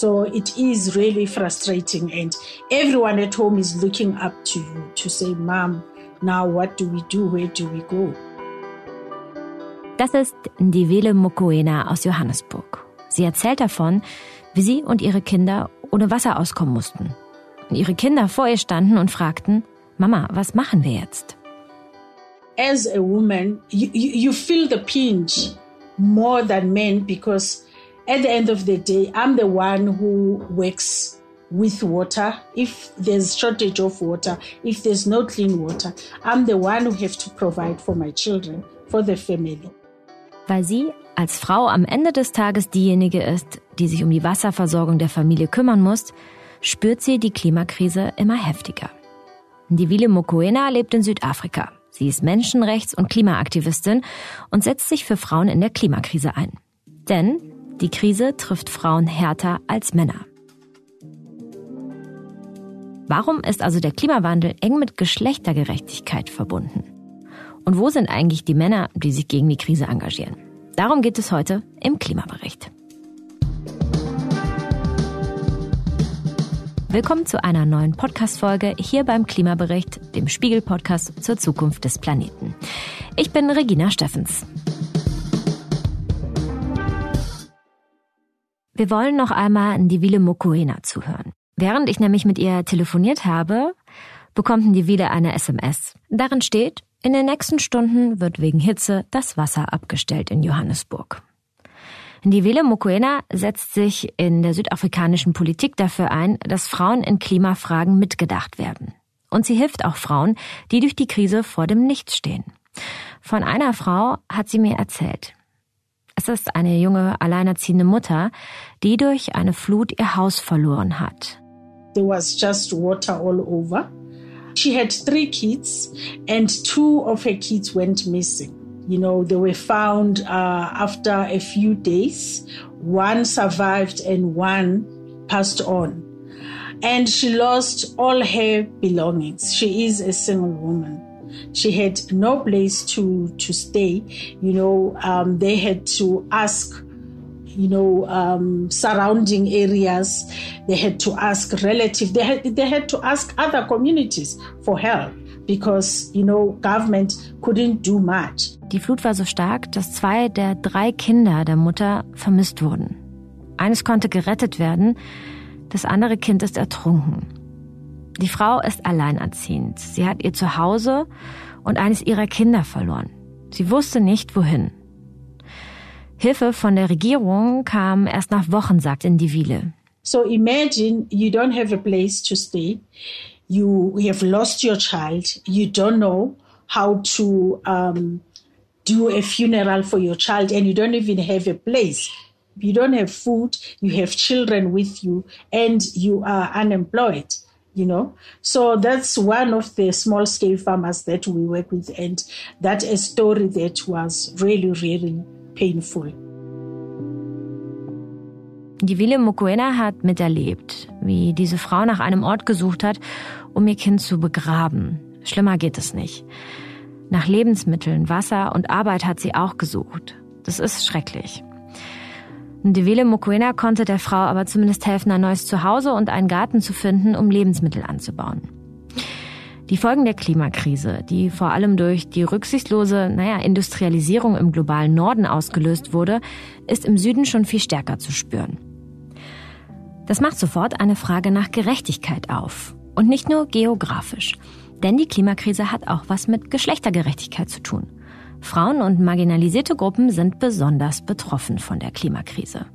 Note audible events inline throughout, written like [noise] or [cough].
So it is really frustrating, and everyone at home is looking up to you to say, Mom, now what do we do? Where do we go? Das ist Ndivele Mokoena aus Johannesburg. Sie erzählt davon, wie sie und ihre Kinder ohne Wasser auskommen mussten. Und ihre Kinder vor ihr standen und fragten, Mama, was machen wir jetzt? As a woman, you, you feel the pinch more than men because at the end of the day, I'm the one who works with water. If there's shortage of water, if there's no clean water, I'm the one who have to provide for my children, for the family. Weil sie als Frau am Ende des Tages diejenige ist, die sich um die Wasserversorgung der Familie kümmern muss, spürt sie die Klimakrise immer heftiger. Ndivile Mokoena lebt in Südafrika. Sie ist Menschenrechts- und Klimaaktivistin und setzt sich für Frauen in der Klimakrise ein. Denn die Krise trifft Frauen härter als Männer. Warum ist also der Klimawandel eng mit Geschlechtergerechtigkeit verbunden? Und wo sind eigentlich die Männer, die sich gegen die Krise engagieren? Darum geht es heute im Klimabericht. Willkommen zu einer neuen Podcast-Folge hier beim Klimabericht, dem Spiegel-Podcast zur Zukunft des Planeten. Ich bin Regina Steffens. Wir wollen noch einmal Ndivile Mokoena zuhören. Während ich nämlich mit ihr telefoniert habe, bekommt Ndivile eine SMS. Darin steht, in den nächsten Stunden wird wegen Hitze das Wasser abgestellt in Johannesburg. Ndivile Mokoena setzt sich in der südafrikanischen Politik dafür ein, dass Frauen in Klimafragen mitgedacht werden. Und sie hilft auch Frauen, die durch die Krise vor dem Nichts stehen. Von einer Frau hat sie mir erzählt. Es ist eine junge, alleinerziehende Mutter, die durch eine Flut ihr Haus verloren hat. There was just water all over. She had three kids, and two of her kids went missing. You know, they were found uh, after a few days. One survived, and one passed on. And she lost all her belongings. She is a single woman. She had no place to to stay. You know, um, they had to ask you know, um, surrounding areas. They had to ask relatives. They had, they had to ask other communities for help because, you know, government couldn't do much. Die Flut war so stark, dass zwei der drei Kinder der Mutter vermisst wurden. Eines konnte gerettet werden, das andere Kind ist ertrunken. Die Frau ist alleinerziehend. Sie hat ihr Zuhause und eines ihrer Kinder verloren. Sie wusste nicht, wohin. Hilfe von der Regierung kam erst nach Wochen, sagt Indivile. So imagine you don't have a place to stay. You have lost your child. You don't know how to um, do a funeral for your child, and you don't even have a place. You don't have food. You have children with you, and you are unemployed. You know, so that's one of the small scale farmers that we work with, and that's a story that was really, really painful. Die Wille Mokoena hat miterlebt, wie diese Frau nach einem Ort gesucht hat, um ihr Kind zu begraben. Schlimmer geht es nicht. Nach Lebensmitteln, Wasser und Arbeit hat sie auch gesucht. Das ist schrecklich. Ndewele Mokoena konnte der Frau aber zumindest helfen, ein neues Zuhause und einen Garten zu finden, um Lebensmittel anzubauen. Die Folgen der Klimakrise, die vor allem durch die rücksichtslose, naja, Industrialisierung im globalen Norden ausgelöst wurde, ist im Süden schon viel stärker zu spüren. Das macht sofort eine Frage nach Gerechtigkeit auf. Und nicht nur geografisch. Denn die Klimakrise hat auch was mit Geschlechtergerechtigkeit zu tun. Frauen und marginalisierte Gruppen sind besonders betroffen von der Klimakrise.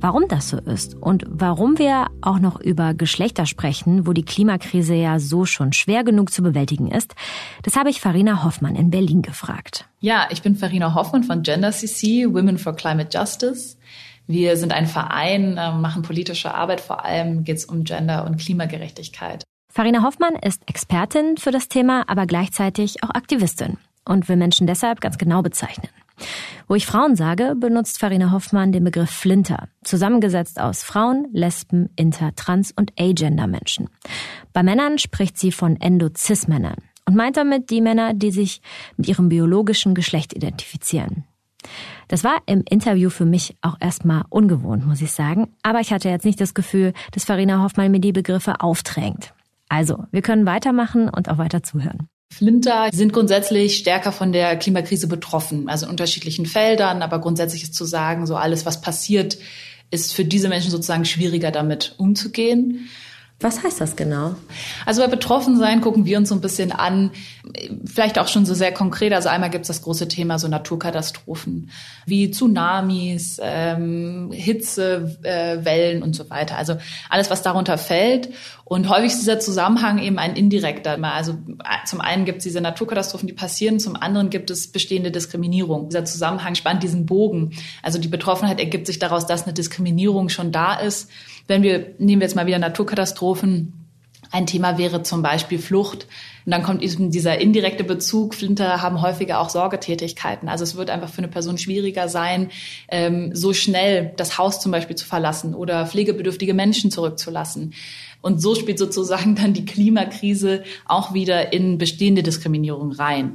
Warum das so ist und warum wir auch noch über Geschlechter sprechen, wo die Klimakrise ja so schon schwer genug zu bewältigen ist, das habe ich Farina Hoffmann in Berlin gefragt. Ja, ich bin Farina Hoffmann von Gender CC, Women for Climate Justice. Wir sind ein Verein, ähm, machen politische Arbeit, vor allem geht es um Gender und Klimagerechtigkeit. Farina Hoffmann ist Expertin für das Thema, aber gleichzeitig auch Aktivistin und will Menschen deshalb ganz genau bezeichnen. Wo ich Frauen sage, benutzt Farina Hoffmann den Begriff Flinter, zusammengesetzt aus Frauen, Lesben, Inter, Trans und Agender-Menschen. Bei Männern spricht sie von Endo-Cis-Männern und meint damit die Männer, die sich mit ihrem biologischen Geschlecht identifizieren. Das war im Interview für mich auch erstmal ungewohnt, muss ich sagen. Aber ich hatte jetzt nicht das Gefühl, dass Farina Hoffmann mir die Begriffe aufdrängt. Also, wir können weitermachen und auch weiter zuhören. Flinter sind grundsätzlich stärker von der Klimakrise betroffen, also in unterschiedlichen Feldern, aber grundsätzlich ist zu sagen, so alles, was passiert, ist für diese Menschen sozusagen schwieriger damit umzugehen. Was heißt das genau? Also bei Betroffensein gucken wir uns so ein bisschen an, vielleicht auch schon so sehr konkret. Also einmal gibt es das große Thema so Naturkatastrophen wie Tsunamis, ähm, Hitzewellen äh, und so weiter. Also alles, was darunter fällt. Und häufig ist dieser Zusammenhang eben ein indirekter. Also äh, zum einen gibt es diese Naturkatastrophen, die passieren, zum anderen gibt es bestehende Diskriminierung. Dieser Zusammenhang spannt diesen Bogen. Also die Betroffenheit ergibt sich daraus, dass eine Diskriminierung schon da ist wenn wir, nehmen wir jetzt mal wieder Naturkatastrophen, ein Thema wäre zum Beispiel Flucht. Und dann kommt eben dieser indirekte Bezug. Flinter haben häufiger auch Sorgetätigkeiten. Also es wird einfach für eine Person schwieriger sein, ähm, so schnell das Haus zum Beispiel zu verlassen oder pflegebedürftige Menschen zurückzulassen. Und so spielt sozusagen dann die Klimakrise auch wieder in bestehende Diskriminierung rein.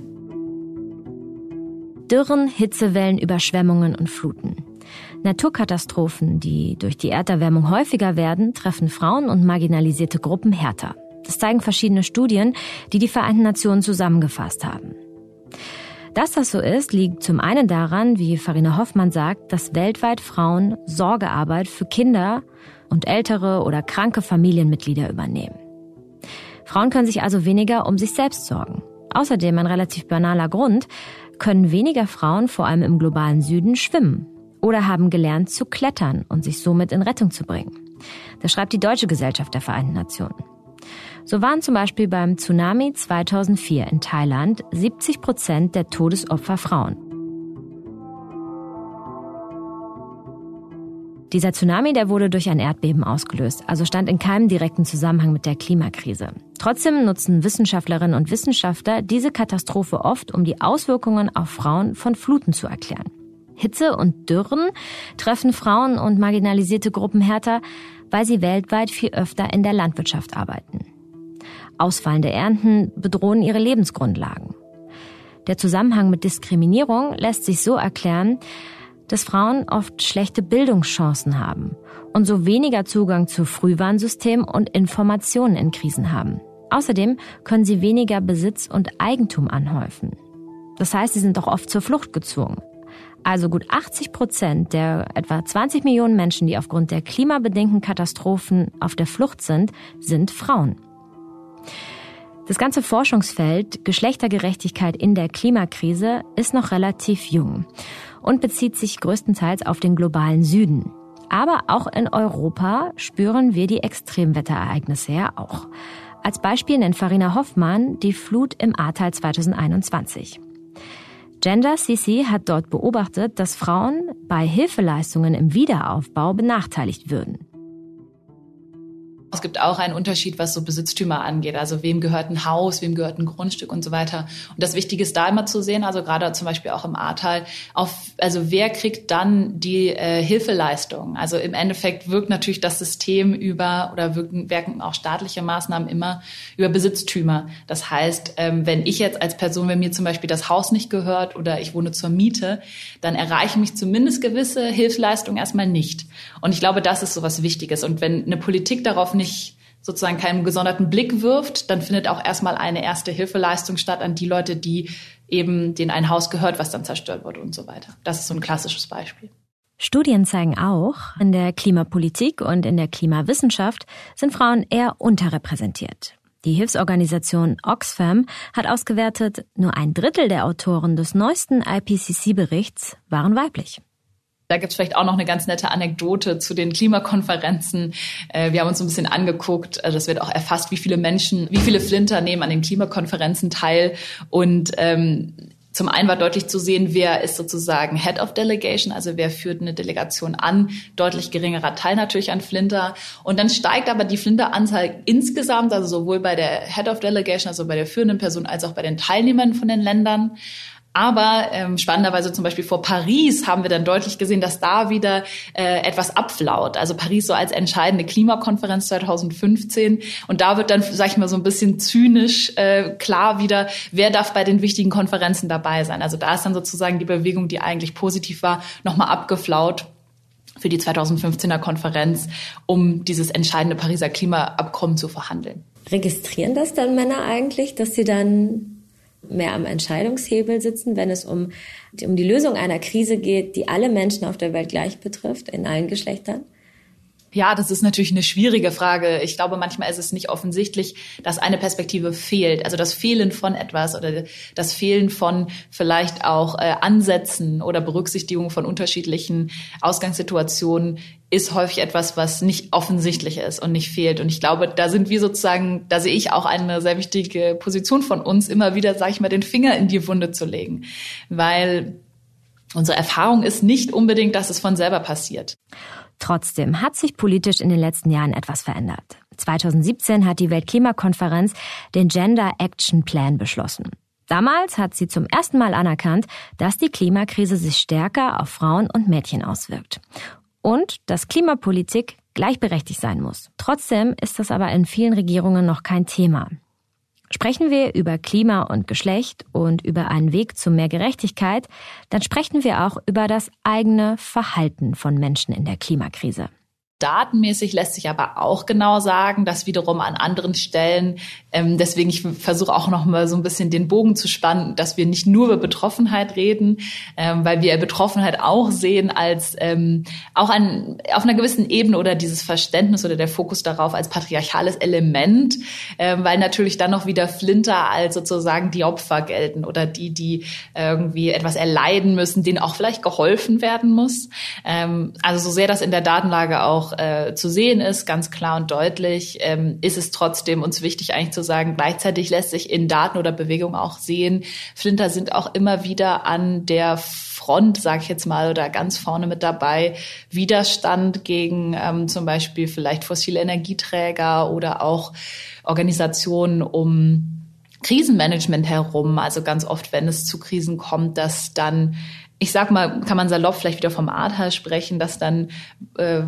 Dürren, Hitzewellen, Überschwemmungen und Fluten. Naturkatastrophen, die durch die Erderwärmung häufiger werden, treffen Frauen und marginalisierte Gruppen härter. Das zeigen verschiedene Studien, die die Vereinten Nationen zusammengefasst haben. Dass das so ist, liegt zum einen daran, wie Farina Hoffmann sagt, dass weltweit Frauen Sorgearbeit für Kinder und ältere oder kranke Familienmitglieder übernehmen. Frauen können sich also weniger um sich selbst sorgen. Außerdem ein relativ banaler Grund, können weniger Frauen vor allem im globalen Süden schwimmen oder haben gelernt zu klettern und sich somit in Rettung zu bringen. Das schreibt die Deutsche Gesellschaft der Vereinten Nationen. So waren zum Beispiel beim Tsunami 2004 in Thailand 70 Prozent der Todesopfer Frauen. Dieser Tsunami, der wurde durch ein Erdbeben ausgelöst, also stand in keinem direkten Zusammenhang mit der Klimakrise. Trotzdem nutzen Wissenschaftlerinnen und Wissenschaftler diese Katastrophe oft, um die Auswirkungen auf Frauen von Fluten zu erklären. Hitze und Dürren treffen Frauen und marginalisierte Gruppen härter, weil sie weltweit viel öfter in der Landwirtschaft arbeiten. Ausfallende Ernten bedrohen ihre Lebensgrundlagen. Der Zusammenhang mit Diskriminierung lässt sich so erklären, dass Frauen oft schlechte Bildungschancen haben und so weniger Zugang zu Frühwarnsystemen und Informationen in Krisen haben. Außerdem können sie weniger Besitz und Eigentum anhäufen. Das heißt, sie sind auch oft zur Flucht gezwungen. Also gut 80 Prozent der etwa 20 Millionen Menschen, die aufgrund der klimabedingten Katastrophen auf der Flucht sind, sind Frauen. Das ganze Forschungsfeld Geschlechtergerechtigkeit in der Klimakrise ist noch relativ jung und bezieht sich größtenteils auf den globalen Süden. Aber auch in Europa spüren wir die Extremwetterereignisse ja auch. Als Beispiel nennt Farina Hoffmann die Flut im Ahrtal 2021. Gender CC hat dort beobachtet, dass Frauen bei Hilfeleistungen im Wiederaufbau benachteiligt würden. Es gibt auch einen Unterschied, was so Besitztümer angeht. Also wem gehört ein Haus, wem gehört ein Grundstück und so weiter. Und das Wichtige ist da immer zu sehen, also gerade zum Beispiel auch im Ahrtal, auf, also wer kriegt dann die äh, Hilfeleistung? Also im Endeffekt wirkt natürlich das System über oder wirken, wirken auch staatliche Maßnahmen immer über Besitztümer. Das heißt, ähm, wenn ich jetzt als Person, wenn mir zum Beispiel das Haus nicht gehört oder ich wohne zur Miete, dann erreichen mich zumindest gewisse Hilfeleistungen erstmal nicht. Und ich glaube, das ist so was Wichtiges. Und wenn eine Politik darauf nicht nicht sozusagen keinen gesonderten Blick wirft, dann findet auch erstmal eine erste Hilfeleistung statt an die Leute, die eben denen ein Haus gehört, was dann zerstört wurde und so weiter. Das ist so ein klassisches Beispiel. Studien zeigen auch, in der Klimapolitik und in der Klimawissenschaft sind Frauen eher unterrepräsentiert. Die Hilfsorganisation Oxfam hat ausgewertet, nur ein Drittel der Autoren des neuesten IPCC-Berichts waren weiblich. Da gibt's vielleicht auch noch eine ganz nette Anekdote zu den Klimakonferenzen. Äh, wir haben uns ein bisschen angeguckt, also das wird auch erfasst, wie viele Menschen, wie viele Flinter nehmen an den Klimakonferenzen teil. Und ähm, zum einen war deutlich zu sehen, wer ist sozusagen Head of Delegation, also wer führt eine Delegation an. Deutlich geringerer Teil natürlich an Flinter. Und dann steigt aber die Flinteranzahl insgesamt, also sowohl bei der Head of Delegation, also bei der führenden Person, als auch bei den Teilnehmern von den Ländern. Aber ähm, spannenderweise zum Beispiel vor Paris haben wir dann deutlich gesehen, dass da wieder äh, etwas abflaut. Also Paris so als entscheidende Klimakonferenz 2015. Und da wird dann, sag ich mal, so ein bisschen zynisch äh, klar wieder, wer darf bei den wichtigen Konferenzen dabei sein. Also da ist dann sozusagen die Bewegung, die eigentlich positiv war, nochmal abgeflaut für die 2015er Konferenz, um dieses entscheidende Pariser Klimaabkommen zu verhandeln. Registrieren das dann Männer eigentlich, dass sie dann mehr am Entscheidungshebel sitzen, wenn es um, um die Lösung einer Krise geht, die alle Menschen auf der Welt gleich betrifft, in allen Geschlechtern? Ja, das ist natürlich eine schwierige Frage. Ich glaube, manchmal ist es nicht offensichtlich, dass eine Perspektive fehlt. Also das Fehlen von etwas oder das Fehlen von vielleicht auch äh, Ansätzen oder Berücksichtigung von unterschiedlichen Ausgangssituationen ist häufig etwas, was nicht offensichtlich ist und nicht fehlt. Und ich glaube, da sind wir sozusagen, da sehe ich auch eine sehr wichtige Position von uns, immer wieder, sage ich mal, den Finger in die Wunde zu legen. Weil unsere Erfahrung ist nicht unbedingt, dass es von selber passiert. Trotzdem hat sich politisch in den letzten Jahren etwas verändert. 2017 hat die Weltklimakonferenz den Gender Action Plan beschlossen. Damals hat sie zum ersten Mal anerkannt, dass die Klimakrise sich stärker auf Frauen und Mädchen auswirkt. Und dass Klimapolitik gleichberechtigt sein muss. Trotzdem ist das aber in vielen Regierungen noch kein Thema. Sprechen wir über Klima und Geschlecht und über einen Weg zu mehr Gerechtigkeit, dann sprechen wir auch über das eigene Verhalten von Menschen in der Klimakrise. Datenmäßig lässt sich aber auch genau sagen, dass wiederum an anderen Stellen, ähm, deswegen ich versuche auch noch mal so ein bisschen den Bogen zu spannen, dass wir nicht nur über Betroffenheit reden, ähm, weil wir Betroffenheit auch sehen als ähm, auch an, auf einer gewissen Ebene oder dieses Verständnis oder der Fokus darauf als patriarchales Element, ähm, weil natürlich dann noch wieder Flinter als sozusagen die Opfer gelten oder die, die irgendwie etwas erleiden müssen, denen auch vielleicht geholfen werden muss. Ähm, also so sehr das in der Datenlage auch äh, zu sehen ist, ganz klar und deutlich, ähm, ist es trotzdem uns wichtig eigentlich zu sagen, gleichzeitig lässt sich in Daten oder Bewegung auch sehen, Flinter sind auch immer wieder an der Front, sage ich jetzt mal, oder ganz vorne mit dabei, Widerstand gegen ähm, zum Beispiel vielleicht fossile Energieträger oder auch Organisationen um Krisenmanagement herum. Also ganz oft, wenn es zu Krisen kommt, dass dann ich sag mal, kann man salopp vielleicht wieder vom Ahrtal sprechen, dass dann äh,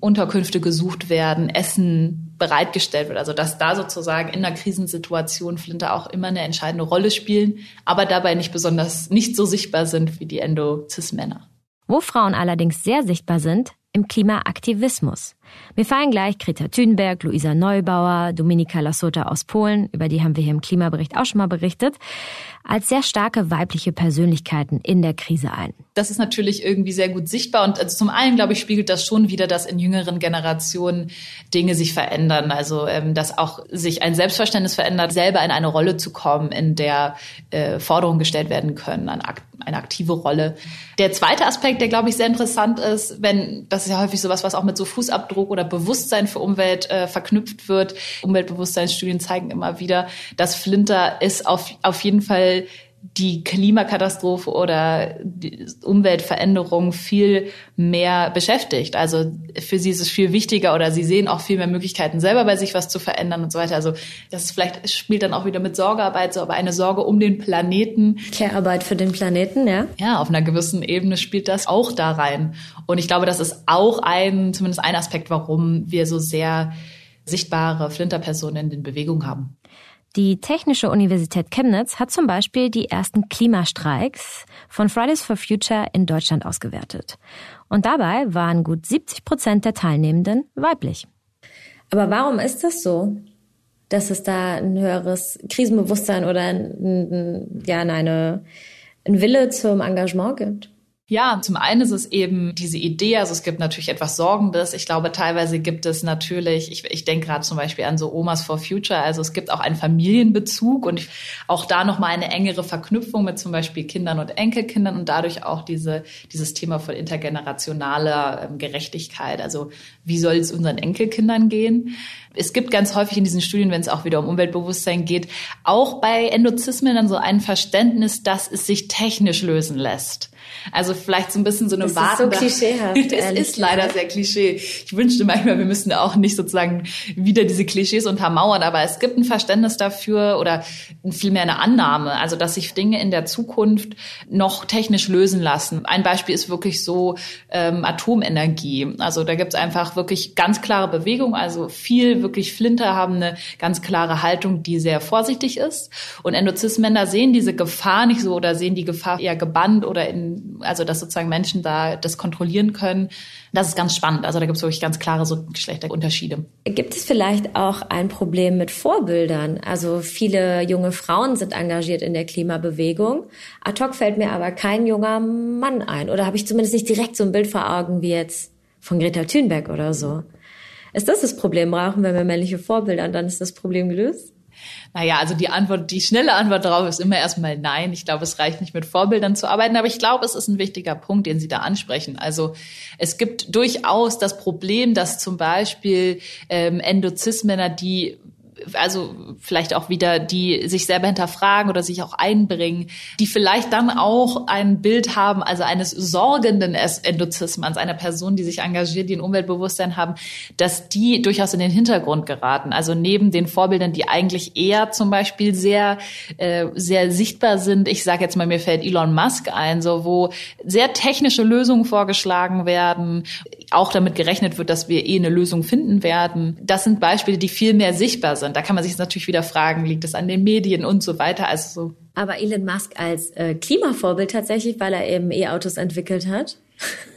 Unterkünfte gesucht werden, Essen bereitgestellt wird. Also dass da sozusagen in einer Krisensituation Flinte auch immer eine entscheidende Rolle spielen, aber dabei nicht besonders nicht so sichtbar sind wie die Endo-Cis-Männer. Wo Frauen allerdings sehr sichtbar sind, im Klimaaktivismus. Mir fallen gleich Greta Thunberg, Luisa Neubauer, Dominika Lasota aus Polen, über die haben wir hier im Klimabericht auch schon mal berichtet, als sehr starke weibliche Persönlichkeiten in der Krise ein. Das ist natürlich irgendwie sehr gut sichtbar und also zum einen, glaube ich, spiegelt das schon wieder, dass in jüngeren Generationen Dinge sich verändern. Also ähm, dass auch sich ein Selbstverständnis verändert, selber in eine Rolle zu kommen, in der äh, Forderungen gestellt werden können, eine, eine aktive Rolle. Der zweite Aspekt, der glaube ich sehr interessant ist, wenn das ist ja häufig sowas, was auch mit so Fußabdruck Fußabdruck oder Bewusstsein für Umwelt äh, verknüpft wird. Umweltbewusstseinsstudien zeigen immer wieder, dass Flinter ist auf, auf jeden Fall die Klimakatastrophe oder die Umweltveränderung viel mehr beschäftigt. Also für sie ist es viel wichtiger oder sie sehen auch viel mehr Möglichkeiten, selber bei sich was zu verändern und so weiter. Also das ist vielleicht spielt dann auch wieder mit Sorgearbeit so, aber eine Sorge um den Planeten. Care-Arbeit für den Planeten, ja? Ja, auf einer gewissen Ebene spielt das auch da rein. Und ich glaube, das ist auch ein, zumindest ein Aspekt, warum wir so sehr sichtbare Flinterpersonen in Bewegung haben. Die Technische Universität Chemnitz hat zum Beispiel die ersten Klimastreiks von Fridays for Future in Deutschland ausgewertet. Und dabei waren gut 70 Prozent der Teilnehmenden weiblich. Aber warum ist das so? Dass es da ein höheres Krisenbewusstsein oder ein, ja, eine, ein Wille zum Engagement gibt? Ja, zum einen ist es eben diese Idee, also es gibt natürlich etwas Sorgendes. Ich glaube, teilweise gibt es natürlich, ich, ich denke gerade zum Beispiel an so Omas for Future, also es gibt auch einen Familienbezug und auch da nochmal eine engere Verknüpfung mit zum Beispiel Kindern und Enkelkindern und dadurch auch diese, dieses Thema von intergenerationaler ähm, Gerechtigkeit. Also wie soll es unseren Enkelkindern gehen? Es gibt ganz häufig in diesen Studien, wenn es auch wieder um Umweltbewusstsein geht, auch bei Endozismen dann so ein Verständnis, dass es sich technisch lösen lässt. Also vielleicht so ein bisschen so eine das wartende. Ist so klischeehaft. [laughs] es ist leider sehr Klischee. Ich wünschte manchmal, wir müssten auch nicht sozusagen wieder diese Klischees untermauern, aber es gibt ein Verständnis dafür oder vielmehr eine Annahme, also dass sich Dinge in der Zukunft noch technisch lösen lassen. Ein Beispiel ist wirklich so ähm, Atomenergie. Also da gibt es einfach wirklich ganz klare Bewegung. Also viel wirklich Flinter haben eine ganz klare Haltung, die sehr vorsichtig ist. Und Endozismänner sehen diese Gefahr nicht so oder sehen die Gefahr eher gebannt oder in, also dass sozusagen Menschen da das kontrollieren können. Das ist ganz spannend. Also da gibt es wirklich ganz klare so Geschlechterunterschiede. Gibt es vielleicht auch ein Problem mit Vorbildern? Also viele junge Frauen sind engagiert in der Klimabewegung. Ad hoc fällt mir aber kein junger Mann ein. Oder habe ich zumindest nicht direkt so ein Bild vor Augen wie jetzt von Greta Thunberg oder so. Ist das das Problem? Brauchen wir mehr männliche Vorbilder und dann ist das Problem gelöst? Naja, also die Antwort, die schnelle Antwort darauf ist immer erstmal nein. Ich glaube, es reicht nicht mit Vorbildern zu arbeiten, aber ich glaube, es ist ein wichtiger Punkt, den Sie da ansprechen. Also es gibt durchaus das Problem, dass zum Beispiel ähm, Endozismänner, die also vielleicht auch wieder, die sich selber hinterfragen oder sich auch einbringen, die vielleicht dann auch ein Bild haben, also eines sorgenden Endozismans, einer Person, die sich engagiert, die ein Umweltbewusstsein haben, dass die durchaus in den Hintergrund geraten. Also neben den Vorbildern, die eigentlich eher zum Beispiel sehr, äh, sehr sichtbar sind. Ich sage jetzt mal, mir fällt Elon Musk ein, so wo sehr technische Lösungen vorgeschlagen werden, auch damit gerechnet wird, dass wir eh eine Lösung finden werden. Das sind Beispiele, die viel mehr sichtbar sind. Da kann man sich natürlich wieder fragen, liegt es an den Medien und so weiter. Also so. Aber Elon Musk als äh, Klimavorbild tatsächlich, weil er eben E-Autos entwickelt hat?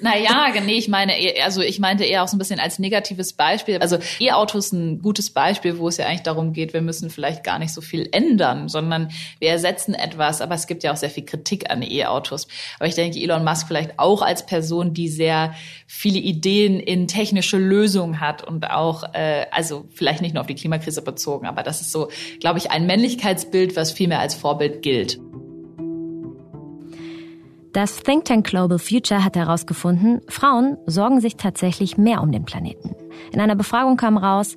Naja, nee, ich meine, also ich meinte eher auch so ein bisschen als negatives Beispiel. Also E-Autos ein gutes Beispiel, wo es ja eigentlich darum geht, wir müssen vielleicht gar nicht so viel ändern, sondern wir ersetzen etwas. Aber es gibt ja auch sehr viel Kritik an E-Autos. Aber ich denke, Elon Musk vielleicht auch als Person, die sehr viele Ideen in technische Lösungen hat und auch, äh, also vielleicht nicht nur auf die Klimakrise bezogen, aber das ist so, glaube ich, ein Männlichkeitsbild, was vielmehr als Vorbild gilt. Das Think Tank Global Future hat herausgefunden, Frauen sorgen sich tatsächlich mehr um den Planeten. In einer Befragung kam raus,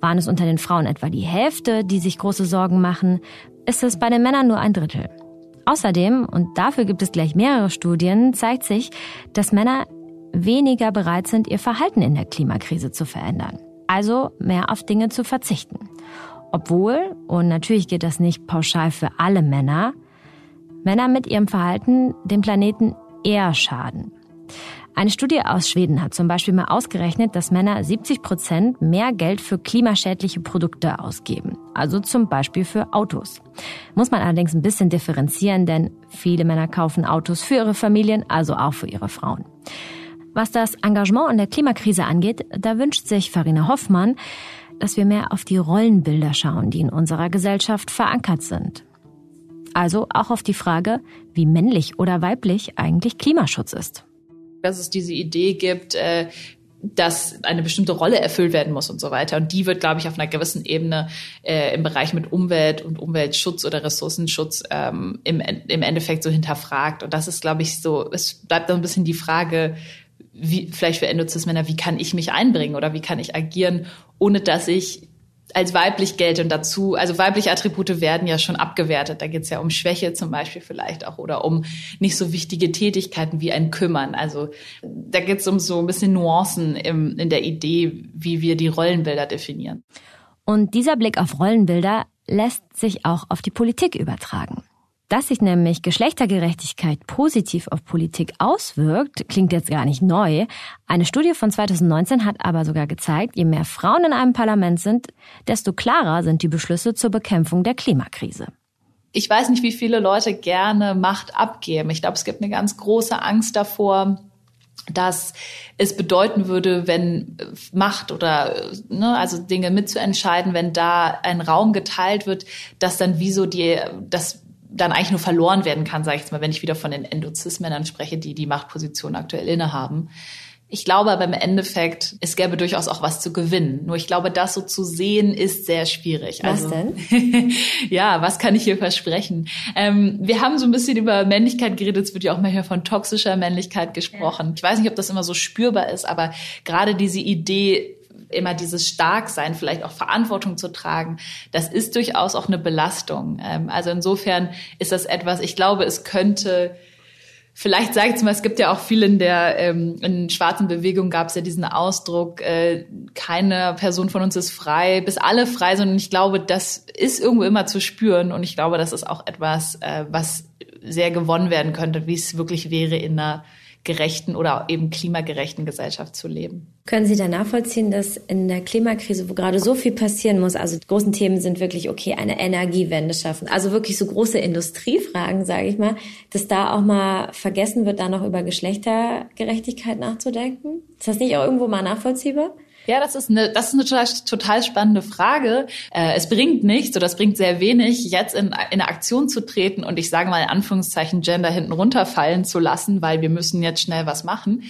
waren es unter den Frauen etwa die Hälfte, die sich große Sorgen machen, ist es bei den Männern nur ein Drittel. Außerdem, und dafür gibt es gleich mehrere Studien, zeigt sich, dass Männer weniger bereit sind, ihr Verhalten in der Klimakrise zu verändern. Also mehr auf Dinge zu verzichten. Obwohl, und natürlich geht das nicht pauschal für alle Männer, Männer mit ihrem Verhalten dem Planeten eher schaden. Eine Studie aus Schweden hat zum Beispiel mal ausgerechnet, dass Männer 70 Prozent mehr Geld für klimaschädliche Produkte ausgeben. Also zum Beispiel für Autos. Muss man allerdings ein bisschen differenzieren, denn viele Männer kaufen Autos für ihre Familien, also auch für ihre Frauen. Was das Engagement in der Klimakrise angeht, da wünscht sich Farina Hoffmann, dass wir mehr auf die Rollenbilder schauen, die in unserer Gesellschaft verankert sind. Also auch auf die Frage, wie männlich oder weiblich eigentlich Klimaschutz ist. Dass es diese Idee gibt, äh, dass eine bestimmte Rolle erfüllt werden muss und so weiter. Und die wird, glaube ich, auf einer gewissen Ebene äh, im Bereich mit Umwelt und Umweltschutz oder Ressourcenschutz ähm, im, Endeffekt so hinterfragt. Und das ist, glaube ich, so, es bleibt so ein bisschen die Frage, wie, vielleicht für Endozismänner, wie kann ich mich einbringen oder wie kann ich agieren, ohne dass ich als weiblich gelte und dazu, also weibliche Attribute werden ja schon abgewertet. Da geht es ja um Schwäche zum Beispiel vielleicht auch oder um nicht so wichtige Tätigkeiten wie ein Kümmern. Also da geht es um so ein bisschen Nuancen im, in der Idee, wie wir die Rollenbilder definieren. Und dieser Blick auf Rollenbilder lässt sich auch auf die Politik übertragen. Dass sich nämlich Geschlechtergerechtigkeit positiv auf Politik auswirkt, klingt jetzt gar nicht neu. Eine Studie von 2019 hat aber sogar gezeigt, je mehr Frauen in einem Parlament sind, desto klarer sind die Beschlüsse zur Bekämpfung der Klimakrise. Ich weiß nicht, wie viele Leute gerne Macht abgeben. Ich glaube, es gibt eine ganz große Angst davor, dass es bedeuten würde, wenn Macht oder ne, also Dinge mitzuentscheiden, wenn da ein Raum geteilt wird, dass dann wieso die das dann eigentlich nur verloren werden kann, sage ich jetzt mal, wenn ich wieder von den Endozismännern spreche, die die Machtposition aktuell innehaben. Ich glaube aber im Endeffekt, es gäbe durchaus auch was zu gewinnen. Nur ich glaube, das so zu sehen, ist sehr schwierig. Was also, denn? [laughs] ja, was kann ich hier versprechen? Ähm, wir haben so ein bisschen über Männlichkeit geredet. Es wird ja auch manchmal von toxischer Männlichkeit gesprochen. Ich weiß nicht, ob das immer so spürbar ist, aber gerade diese Idee, immer dieses Starksein, vielleicht auch Verantwortung zu tragen, das ist durchaus auch eine Belastung. Ähm, also insofern ist das etwas, ich glaube, es könnte Vielleicht sage ich mal, es gibt ja auch viel in der ähm, in schwarzen Bewegung gab es ja diesen Ausdruck, äh, keine Person von uns ist frei, bis alle frei sind. Und ich glaube, das ist irgendwo immer zu spüren. Und ich glaube, das ist auch etwas, äh, was sehr gewonnen werden könnte, wie es wirklich wäre in einer gerechten oder eben klimagerechten Gesellschaft zu leben. Können Sie da nachvollziehen, dass in der Klimakrise, wo gerade so viel passieren muss, also die großen Themen sind wirklich, okay, eine Energiewende schaffen, also wirklich so große Industriefragen, sage ich mal, dass da auch mal vergessen wird, da noch über Geschlechtergerechtigkeit nachzudenken? Ist das nicht auch irgendwo mal nachvollziehbar? Ja, das ist eine, das ist eine total, total spannende Frage. Äh, es bringt nichts oder es bringt sehr wenig, jetzt in, in eine Aktion zu treten und ich sage mal in Anführungszeichen Gender hinten runterfallen zu lassen, weil wir müssen jetzt schnell was machen,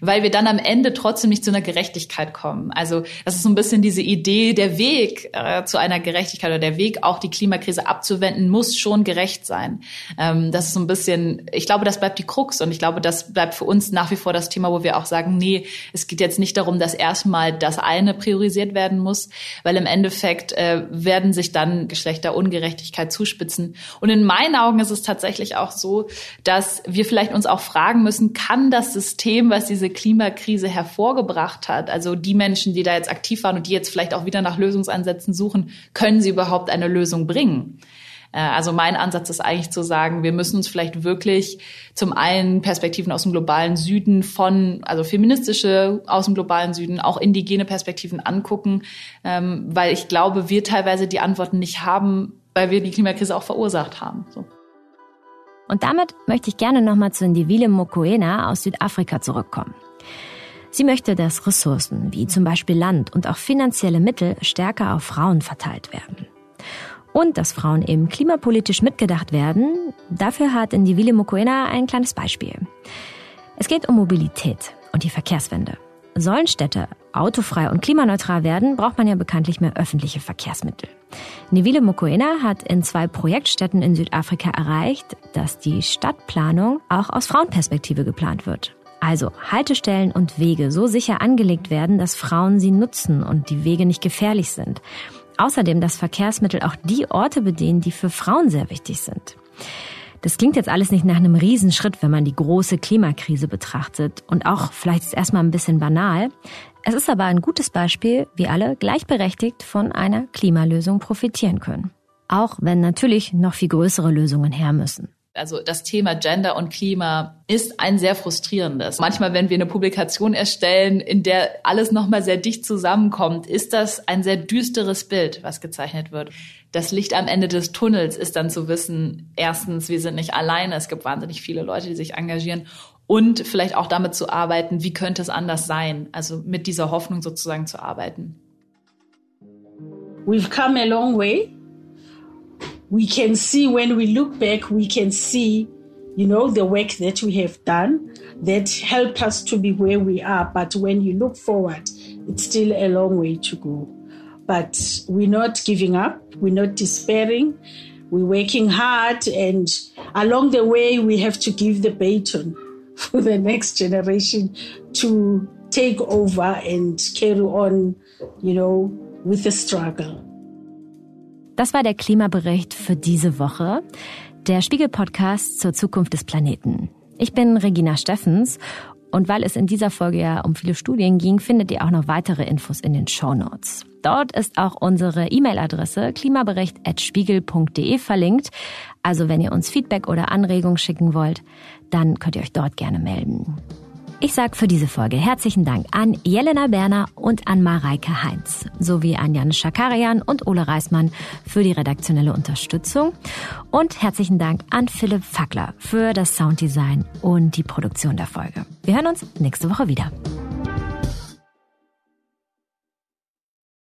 weil wir dann am Ende trotzdem nicht zu einer Gerechtigkeit kommen. Also das ist so ein bisschen diese Idee, der Weg äh, zu einer Gerechtigkeit oder der Weg auch die Klimakrise abzuwenden, muss schon gerecht sein. Ähm, das ist so ein bisschen, ich glaube, das bleibt die Krux und ich glaube, das bleibt für uns nach wie vor das Thema, wo wir auch sagen, nee, es geht jetzt nicht darum, dass erstmal das eine priorisiert werden muss, weil im Endeffekt äh, werden sich dann Geschlechterungerechtigkeit zuspitzen. Und in meinen Augen ist es tatsächlich auch so, dass wir vielleicht uns auch fragen müssen, kann das System, was diese Klimakrise hervorgebracht hat, also die Menschen, die da jetzt aktiv waren und die jetzt vielleicht auch wieder nach Lösungsansätzen suchen, können sie überhaupt eine Lösung bringen? Äh, also mein Ansatz ist eigentlich zu sagen, wir müssen uns vielleicht wirklich zum einen Perspektiven aus dem globalen Süden von, also feministische aus dem globalen Süden, auch indigene Perspektiven angucken, ähm, weil ich glaube, wir teilweise die Antworten nicht haben, weil wir die Klimakrise auch verursacht haben. So. Und damit möchte ich gerne nochmal zu Ndivile Mokoena aus Südafrika zurückkommen. Sie möchte, dass Ressourcen wie zum Beispiel Land und auch finanzielle Mittel stärker auf Frauen verteilt werden. Und dass Frauen eben klimapolitisch mitgedacht werden, dafür hat Ndivile Mokoena ein kleines Beispiel. Es geht um Mobilität und die Verkehrswende. Sollen Städte autofrei und klimaneutral werden, braucht man ja bekanntlich mehr öffentliche Verkehrsmittel. Nivile Mokoena hat in zwei Projektstädten in Südafrika erreicht, dass die Stadtplanung auch aus Frauenperspektive geplant wird. Also Haltestellen und Wege so sicher angelegt werden, dass Frauen sie nutzen und die Wege nicht gefährlich sind. Außerdem, dass Verkehrsmittel auch die Orte bedienen, die für Frauen sehr wichtig sind. Das klingt jetzt alles nicht nach einem Riesenschritt, wenn man die große Klimakrise betrachtet und auch vielleicht ist erstmal ein bisschen banal. Es ist aber ein gutes Beispiel, wie alle gleichberechtigt von einer Klimalösung profitieren können. Auch wenn natürlich noch viel größere Lösungen her müssen. Also das Thema Gender und Klima ist ein sehr frustrierendes. Manchmal, wenn wir eine Publikation erstellen, in der alles nochmal sehr dicht zusammenkommt, ist das ein sehr düsteres Bild, was gezeichnet wird. Das Licht am Ende des Tunnels ist dann zu wissen, erstens, wir sind nicht alleine, es gibt wahnsinnig viele Leute, die sich engagieren und vielleicht auch damit zu arbeiten, wie könnte es anders sein, also mit dieser Hoffnung sozusagen zu arbeiten. We've come a long way. We can see when we look back, we can see, you know, the work that we have done that helped us to be where we are. But when you look forward, it's still a long way to go. But we're not giving up, we're not despairing, we're working hard, and along the way, we have to give the baton [laughs] for the next generation to take over and carry on, you know, with the struggle. Das war der Klimabericht für diese Woche, der Spiegel-Podcast zur Zukunft des Planeten. Ich bin Regina Steffens und weil es in dieser Folge ja um viele Studien ging, findet ihr auch noch weitere Infos in den Show Notes. Dort ist auch unsere E-Mail-Adresse klimabericht.spiegel.de verlinkt. Also wenn ihr uns Feedback oder Anregungen schicken wollt, dann könnt ihr euch dort gerne melden. Ich sage für diese Folge herzlichen Dank an Jelena Berner und an Mareike Heinz sowie an Jan Schakarian und Ole Reismann für die redaktionelle Unterstützung und herzlichen Dank an Philipp Fackler für das Sounddesign und die Produktion der Folge. Wir hören uns nächste Woche wieder.